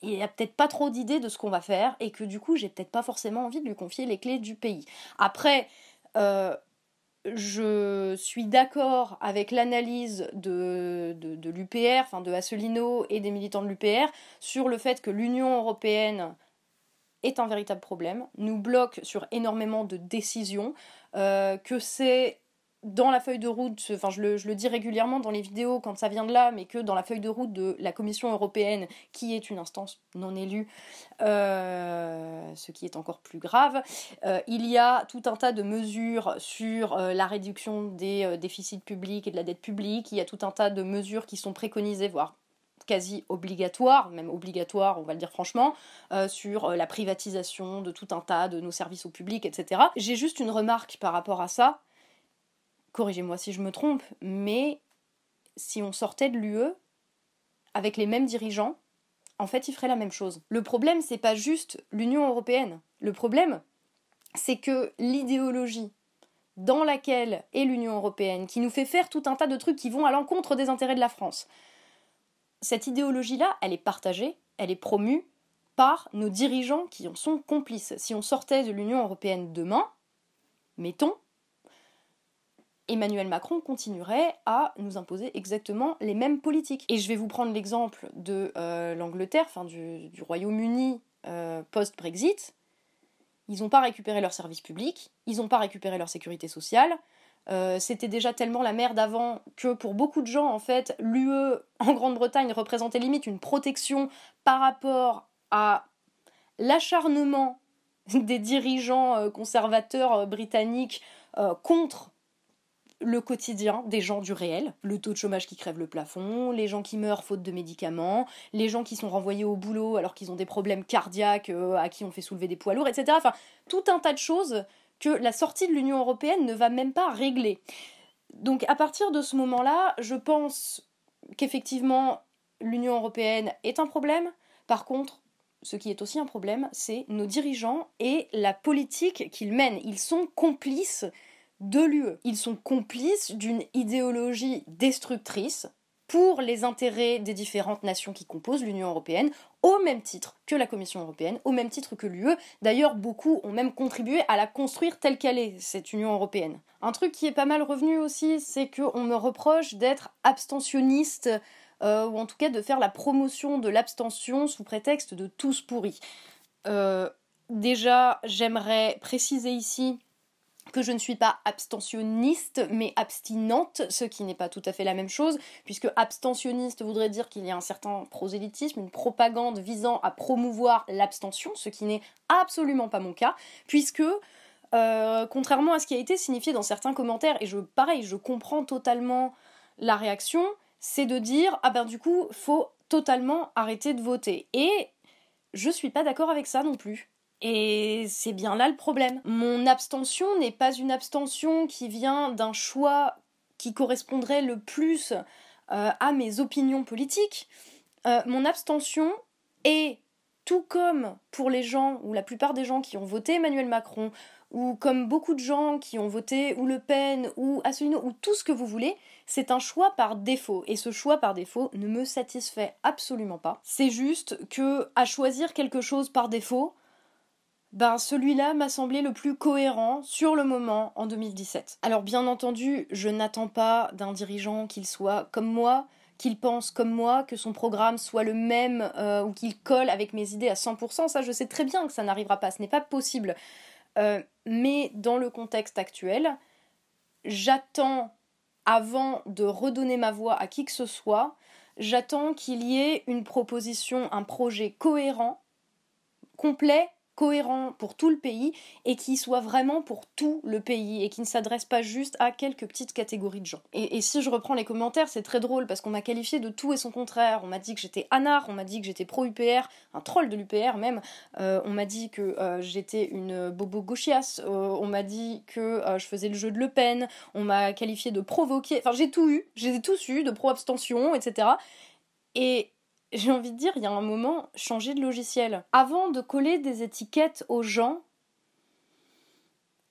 il n'y a peut-être pas trop d'idées de ce qu'on va faire et que du coup j'ai peut-être pas forcément envie de lui confier les clés du pays. Après, euh, je suis d'accord avec l'analyse de, l'UPR, enfin de Asselineau et des militants de l'UPR, sur le fait que l'Union européenne est un véritable problème, nous bloque sur énormément de décisions, euh, que c'est dans la feuille de route, enfin je le, dis régulièrement dans les vidéos quand ça vient de là, mais que dans la feuille de route de la Commission européenne, qui est une instance non élue, euh, ce qui est encore plus grave, euh, il y a tout un tas de mesures sur euh, la réduction des déficits publics et de la dette publique, il y a tout un tas de mesures qui sont préconisées, voire quasi obligatoires, même obligatoires, on va le dire franchement, sur la privatisation de tout un tas de nos services au public, etc. J'ai juste une remarque par rapport à ça corrigez-moi si je me trompe, mais si on sortait de l'UE avec les mêmes dirigeants, en fait, ils feraient la même chose. Le problème, c'est pas juste l'Union européenne. Le problème, c'est que l'idéologie dans laquelle est l'Union européenne, qui nous fait faire tout un tas de trucs qui vont à l'encontre des intérêts de la France, cette idéologie-là, elle est partagée, elle est promue par nos dirigeants qui en sont complices. Si on sortait de l'Union européenne demain, mettons, Emmanuel Macron continuerait à nous imposer exactement les mêmes politiques. Et je vais vous prendre l'exemple de euh, l'Angleterre, enfin du, Royaume-Uni euh, post-Brexit. Ils n'ont pas récupéré leurs services publics, ils n'ont pas récupéré leur sécurité sociale. Euh, c'était déjà tellement la merde avant que pour beaucoup de gens, en fait, l'UE en Grande-Bretagne représentait limite une protection par rapport à l'acharnement des dirigeants conservateurs britanniques contre le quotidien des gens du réel, le taux de chômage qui crève le plafond, les gens qui meurent faute de médicaments, les gens qui sont renvoyés au boulot alors qu'ils ont des problèmes cardiaques, euh, à qui on fait soulever des poids lourds, etc. Enfin, tout un tas de choses que la sortie de l'Union européenne ne va même pas régler. Donc à partir de ce moment-là, je pense qu'effectivement l'Union européenne est un problème. Par contre, ce qui est aussi un problème, c'est nos dirigeants et la politique qu'ils mènent. Ils sont complices de l'UE. Ils sont complices d'une idéologie destructrice pour les intérêts des différentes nations qui composent l'Union européenne, au même titre que la Commission européenne, au même titre que l'UE. D'ailleurs, beaucoup ont même contribué à la construire telle qu'elle est, cette Union européenne. Un truc qui est pas mal revenu aussi, c'est qu'on me reproche d'être abstentionniste, euh, ou en tout cas de faire la promotion de l'abstention sous prétexte de tous pourris. Euh, déjà, j'aimerais préciser ici je ne suis pas abstentionniste mais abstinente, ce qui n'est pas tout à fait la même chose, puisque abstentionniste voudrait dire qu'il y a un certain prosélytisme, une propagande visant à promouvoir l'abstention, ce qui n'est absolument pas mon cas, puisque euh, contrairement à ce qui a été signifié dans certains commentaires, et je pareil, je comprends totalement la réaction, c'est de dire ah ben du coup faut totalement arrêter de voter. Et je suis pas d'accord avec ça non plus. Et c'est bien là le problème. Mon abstention n'est pas une abstention qui vient d'un choix qui correspondrait le plus euh, à mes opinions politiques. Euh, mon abstention est, tout comme pour les gens, ou la plupart des gens qui ont voté Emmanuel Macron, ou comme beaucoup de gens qui ont voté ou Le Pen, ou Asselineau, ou tout ce que vous voulez, c'est un choix par défaut. Et ce choix par défaut ne me satisfait absolument pas. C'est juste que, à choisir quelque chose par défaut, ben celui-là m'a semblé le plus cohérent sur le moment en 2017. Alors bien entendu, je n'attends pas d'un dirigeant qu'il soit comme moi, qu'il pense comme moi, que son programme soit le même euh, ou qu'il colle avec mes idées à 100%, ça je sais très bien que ça n'arrivera pas, ce n'est pas possible. Euh, mais dans le contexte actuel, j'attends, avant de redonner ma voix à qui que ce soit, j'attends qu'il y ait une proposition, un projet cohérent, complet cohérent pour tout le pays et qui soit vraiment pour tout le pays et qui ne s'adresse pas juste à quelques petites catégories de gens. Et, si je reprends les commentaires, c'est très drôle parce qu'on m'a qualifié de tout et son contraire. On m'a dit que j'étais anard, on m'a dit que j'étais pro-UPR, un troll de l'UPR même. Euh, on m'a dit que euh, j'étais une bobo gauchias. Euh, on m'a dit que je faisais le jeu de Le Pen. On m'a qualifié de provoquer. Enfin, j'ai tout eu. J'ai tous eu, de pro-abstention, etc. Et j'ai envie de dire, il y a un moment, changer de logiciel. Avant de coller des étiquettes aux gens,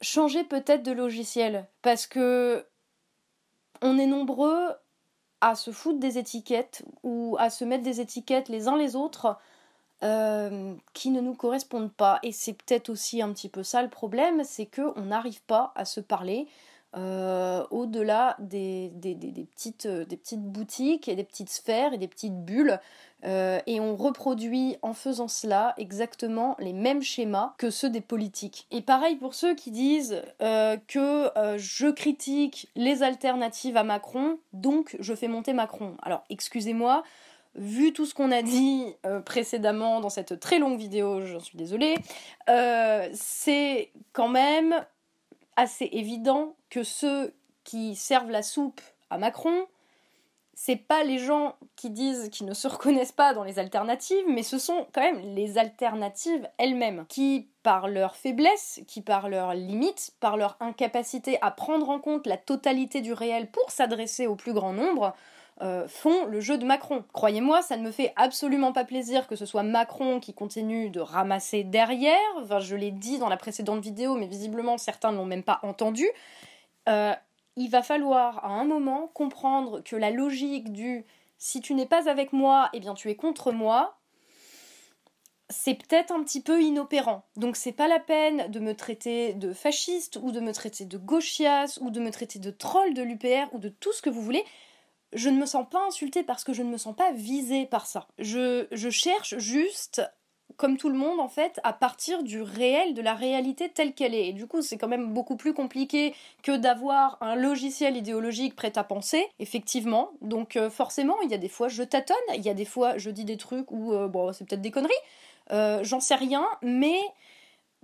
changer peut-être de logiciel. Parce que on est nombreux à se foutre des étiquettes ou à se mettre des étiquettes les uns les autres euh, qui ne nous correspondent pas. Et c'est peut-être aussi un petit peu ça le problème, c'est qu'on n'arrive pas à se parler au-delà des, petites, des petites boutiques et des petites sphères et des petites bulles euh, et on reproduit en faisant cela exactement les mêmes schémas que ceux des politiques. Et pareil pour ceux qui disent euh, que euh, je critique les alternatives à Macron, donc je fais monter Macron. Alors excusez-moi, vu tout ce qu'on a dit précédemment dans cette très longue vidéo, j'en suis désolée, c'est quand même assez évident que ceux qui servent la soupe à Macron c'est pas les gens qui disent qu'ils ne se [LAUGHS] reconnaissent pas dans les alternatives, mais ce sont quand même les alternatives elles-mêmes, qui, par leur faiblesse, qui par leurs limites, par leur incapacité à prendre en compte la totalité du réel pour s'adresser au plus grand nombre, euh, font le jeu de Macron. Croyez-moi, ça ne me fait absolument pas plaisir que ce soit Macron qui continue de ramasser derrière. Enfin, je l'ai dit dans la précédente vidéo, mais visiblement certains ne l'ont même pas entendu. Euh, il va falloir à un moment comprendre que la logique du si tu n'es pas avec moi, eh bien tu es contre moi, c'est peut-être un petit peu inopérant. Donc c'est pas la peine de me traiter de fasciste ou de me traiter de gauchias ou de me traiter de troll de l'UPR ou de tout ce que vous voulez. Je ne me sens pas insultée parce que je ne me sens pas visée par ça. Je, je cherche juste comme tout le monde en fait, à partir du réel, de la réalité telle qu'elle est. Et du coup, c'est quand même beaucoup plus compliqué que d'avoir un logiciel idéologique prêt à penser, effectivement. Donc euh, forcément, il y a des fois je tâtonne, il y a des fois je dis des trucs où euh, bon, c'est peut-être des conneries, euh, j'en sais rien, mais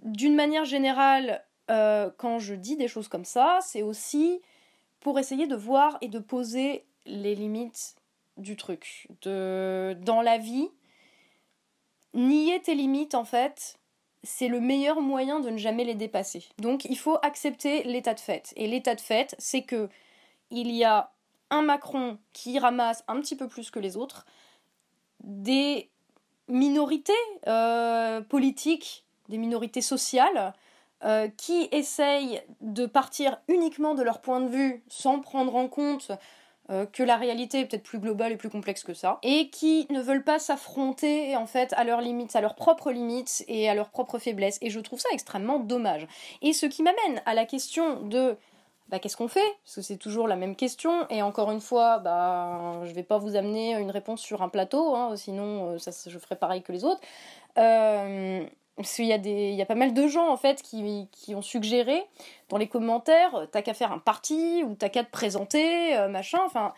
d'une manière générale, quand je dis des choses comme ça, c'est aussi pour essayer de voir et de poser les limites du truc. De... Dans la vie, nier tes limites, en fait, c'est le meilleur moyen de ne jamais les dépasser. Donc il faut accepter l'état de fait. Et l'état de fait, c'est que il y a un Macron qui ramasse un petit peu plus que les autres, des minorités euh, politiques, des minorités sociales, euh, qui essayent de partir uniquement de leur point de vue sans prendre en compte euh, que la réalité est peut-être plus globale et plus complexe que ça, et qui ne veulent pas s'affronter en fait à leurs limites, à leurs propres limites et à leurs propres faiblesses. Et je trouve ça extrêmement dommage. Et ce qui m'amène à la question de bah, qu'est-ce qu'on fait? Parce que c'est toujours la même question. Et encore une fois, bah, je vais pas vous amener une réponse sur un plateau, hein, sinon euh, ça, je ferai pareil que les autres. Euh, parce y, il y a pas mal de gens en fait qui, ont suggéré dans les commentaires t'as qu'à faire un parti ou t'as qu'à te présenter, euh, machin. Enfin,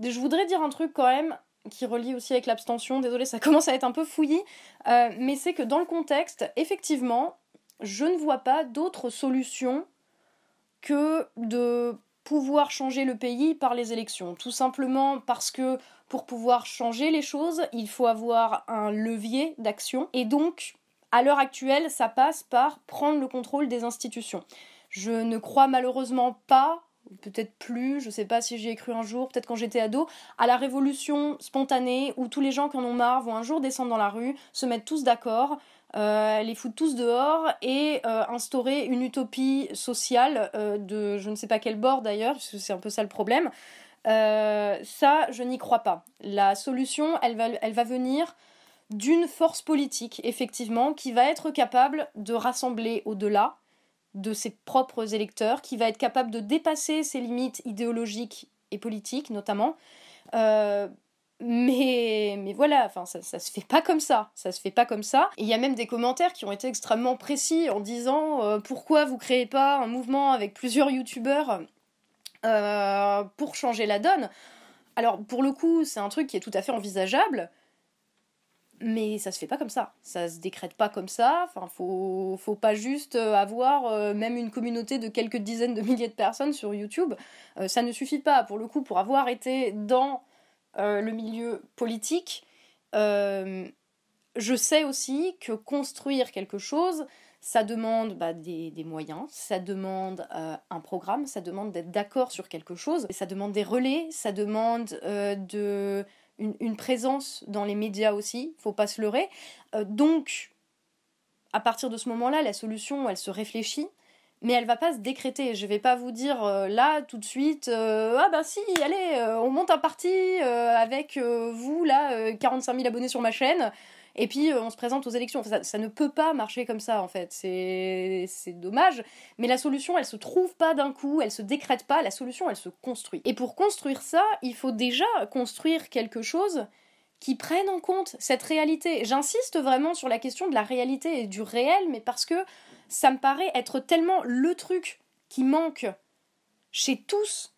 je voudrais dire un truc quand même qui relie aussi avec l'abstention. Désolé, ça [LAUGHS] commence à être un peu fouillis. Euh, mais c'est que dans le contexte, effectivement, je ne vois pas d'autre solution que de pouvoir changer le pays par les élections. Tout simplement parce que pour pouvoir changer les choses, il faut avoir un levier d'action. Et donc, à l'heure actuelle, ça passe par prendre le contrôle des institutions. Je ne crois malheureusement pas, peut-être plus, je ne sais pas si j'y ai cru un jour, peut-être quand j'étais ado, à la révolution spontanée où tous les gens qui en ont marre vont un jour descendre dans la rue, se mettre tous d'accord, euh, les foutre tous dehors et euh, instaurer une utopie sociale euh, de je ne sais pas quel bord d'ailleurs, parce que c'est un peu ça le problème. ça, je n'y crois pas. La solution, elle va, elle va venir d'une force politique, effectivement, qui va être capable de rassembler au-delà de ses propres électeurs, qui va être capable de dépasser ses limites idéologiques et politiques, notamment. Euh, mais, mais voilà, enfin, ça, ça se fait pas comme ça. Ça se fait pas comme ça. il y a même des commentaires qui ont été extrêmement précis en disant euh, pourquoi vous créez pas un mouvement avec plusieurs youtubeurs euh, pour changer la donne? Alors, pour le coup, c'est un truc qui est tout à fait envisageable. Mais ça se fait pas comme ça, ça se décrète pas comme ça, enfin faut, faut pas juste euh, avoir euh, même une communauté de quelques dizaines de milliers de personnes sur YouTube, euh, ça ne suffit pas. Pour le coup, pour avoir été dans le milieu politique, je sais aussi que construire quelque chose, ça demande bah, des, des, moyens, ça demande un programme, ça demande d'être d'accord sur quelque chose, ça demande des relais, ça demande de une, présence dans les médias aussi, faut pas se leurrer. Euh, donc, à partir de ce moment-là, la solution, elle se réfléchit, mais elle va pas se décréter. Je vais pas vous dire euh, là tout de suite, euh, ah bah si, allez, on monte un parti avec vous là, 45 000 abonnés sur ma chaîne, et puis on se présente aux élections. ça, ça, ne peut pas marcher comme ça en fait. C'est dommage, mais la solution elle se trouve pas d'un coup, elle se décrète pas, la solution elle se construit. Et pour construire ça, il faut déjà construire quelque chose qui prenne en compte cette réalité. J'insiste vraiment sur la question de la réalité et du réel, mais parce que ça me paraît être tellement le truc qui manque chez tous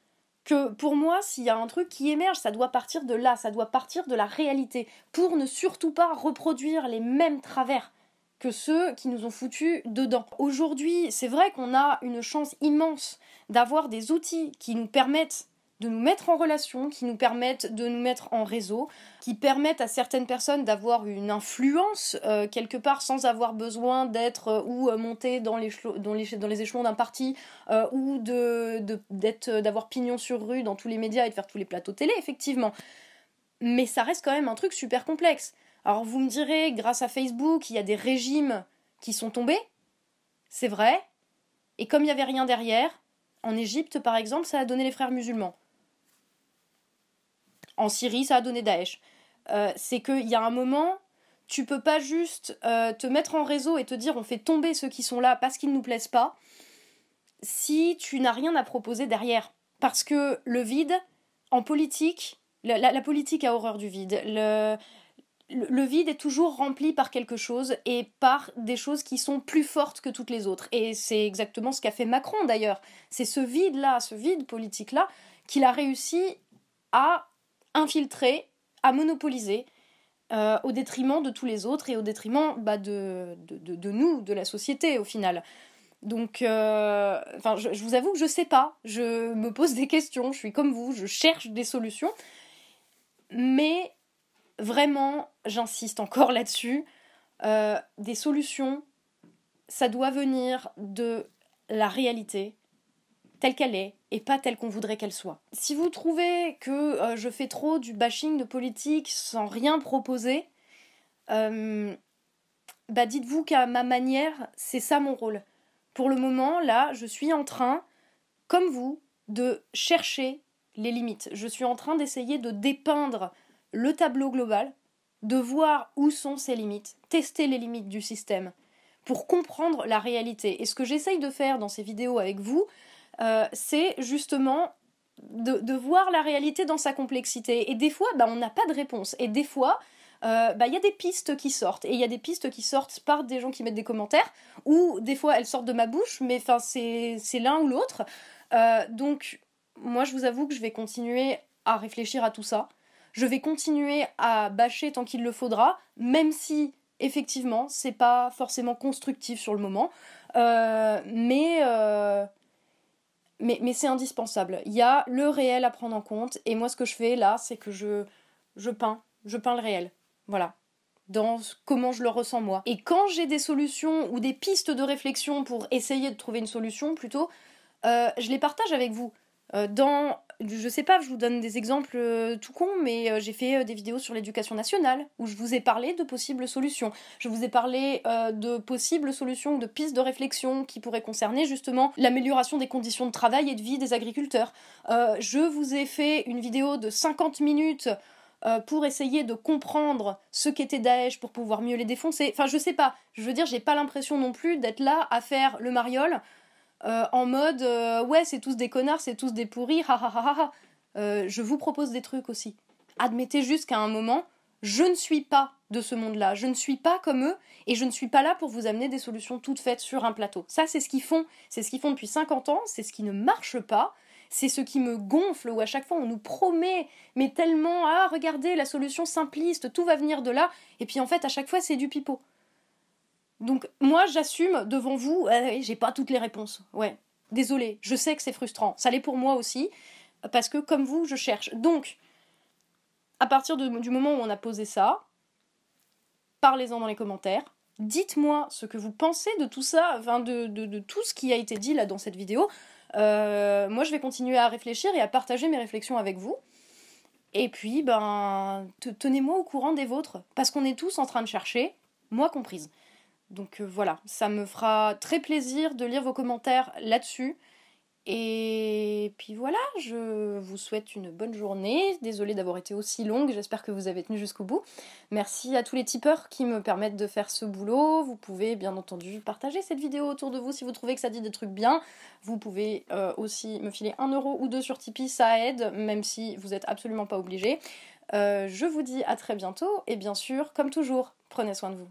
que pour moi, s'il y a un truc qui émerge, ça doit partir de là, ça doit partir de la réalité, pour ne surtout pas reproduire les mêmes travers que ceux qui nous ont foutus dedans. Aujourd'hui, c'est vrai qu'on a une chance immense d'avoir des outils qui nous permettent de nous mettre en relation, qui nous permettent de nous mettre en réseau, qui permettent à certaines personnes d'avoir une influence euh, quelque part sans avoir besoin d'être euh, ou euh, monter dans les, dans les, dans les échelons d'un parti ou de, d'avoir pignon sur rue dans tous les médias et de faire tous les plateaux télé, effectivement. Mais ça reste quand même un truc super complexe. Alors vous me direz, grâce à Facebook, il y a des régimes qui sont tombés. C'est vrai. Et comme il n'y avait rien derrière, en Égypte par exemple, ça a donné les frères musulmans. En Syrie, ça a donné Daesh. Euh, c'est qu'il y a un moment, tu peux pas juste euh, te mettre en réseau et te dire on fait tomber ceux qui sont là parce qu'ils nous plaisent pas, si tu n'as rien à proposer derrière. Parce que le vide, en politique, la, politique a horreur du vide. Le, le, vide est toujours rempli par quelque chose et par des choses qui sont plus fortes que toutes les autres. Et c'est exactement ce qu'a fait Macron d'ailleurs. C'est ce vide-là, ce vide politique-là, qu'il a réussi à infiltrer, à monopoliser, euh, au détriment de tous les autres et au détriment bah, de, nous, de la société au final. Donc, euh, je, vous avoue que je sais pas. Je me pose des questions. Je suis comme vous. Je cherche des solutions. Mais vraiment, j'insiste encore là-dessus. Euh, des solutions, ça doit venir de la réalité, telle qu'elle est et pas telle qu'on voudrait qu'elle soit. Si vous trouvez que euh, je fais trop du bashing de politique sans rien proposer, euh, bah dites-vous qu'à ma manière, c'est ça mon rôle. Pour le moment, là, je suis en train, comme vous, de chercher les limites. Je suis en train d'essayer de dépeindre le tableau global, de voir où sont ses limites, tester les limites du système, pour comprendre la réalité. Et ce que j'essaye de faire dans ces vidéos avec vous, euh, c'est justement de, voir la réalité dans sa complexité. Et des fois, bah, on n'a pas de réponse. Et des fois, euh, bah, il y a des pistes qui sortent. Et il y a des pistes qui sortent par des gens qui mettent des commentaires, ou des fois elles sortent de ma bouche, mais c'est l'un ou l'autre. Euh, donc, moi, je vous avoue que je vais continuer à réfléchir à tout ça. Je vais continuer à bâcher tant qu'il le faudra, même si effectivement c'est pas forcément constructif sur le moment. mais mais, c'est indispensable. Il y a le réel à prendre en compte. Et moi, ce que je fais là, c'est que je, je peins. Je peins le réel. Voilà. Dans comment je le ressens moi. Et quand j'ai des solutions ou des pistes de réflexion pour essayer de trouver une solution, plutôt, euh, je les partage avec vous. Euh, dans, je sais pas, je vous donne des exemples euh, tout con, mais euh, j'ai fait des vidéos sur l'éducation nationale où je vous ai parlé de possibles solutions. Je vous ai parlé de possibles solutions, de pistes de réflexion qui pourraient concerner justement l'amélioration des conditions de travail et de vie des agriculteurs. je vous ai fait une vidéo de 50 minutes pour essayer de comprendre ce qu'était Daesh pour pouvoir mieux les défoncer. Enfin, je sais pas. Je veux dire, j'ai pas l'impression non plus d'être là à faire le mariole euh, en mode euh, ouais, c'est tous des connards, c'est tous des pourris, ha ha ha. Euh, je vous propose des trucs aussi. Admettez juste qu'à un moment, je ne suis pas de ce monde-là, je ne suis pas comme eux et je ne suis pas là pour vous amener des solutions toutes faites sur un plateau. Ça, c'est ce qu'ils font, c'est ce qu'ils font depuis 50 ans, c'est ce qui ne marche pas. C'est ce qui me gonfle, où à chaque fois on nous promet, mais tellement, ah, regardez, la solution simpliste, tout va venir de là, et puis en fait, à chaque fois, c'est du pipeau. Donc moi j'assume devant vous, euh, j'ai pas toutes les réponses. Ouais, désolé, je sais que c'est frustrant. Ça l'est pour moi aussi, parce que comme vous, je cherche. Donc, à partir du moment où on a posé ça, parlez-en dans les commentaires. Dites-moi ce que vous pensez de tout ça, enfin de, tout ce qui a été dit là dans cette vidéo. Euh, moi, je vais continuer à réfléchir et à partager mes réflexions avec vous. Et puis, ben, tenez-moi au courant des vôtres, parce qu'on est tous en train de chercher, moi comprise. Donc euh, voilà, ça me fera très plaisir de lire vos commentaires là-dessus. Et puis voilà, je vous souhaite une bonne journée. Désolée d'avoir été aussi longue, j'espère que vous avez tenu jusqu'au bout. Merci à tous les tipeurs qui me permettent de faire ce boulot. Vous pouvez bien entendu partager cette vidéo autour de vous si vous trouvez que ça dit des trucs bien. Vous pouvez euh, aussi me filer un euro ou deux sur Tipeee, ça aide, même si vous n'êtes absolument pas obligé. Euh, je vous dis à très bientôt et bien sûr, comme toujours, prenez soin de vous.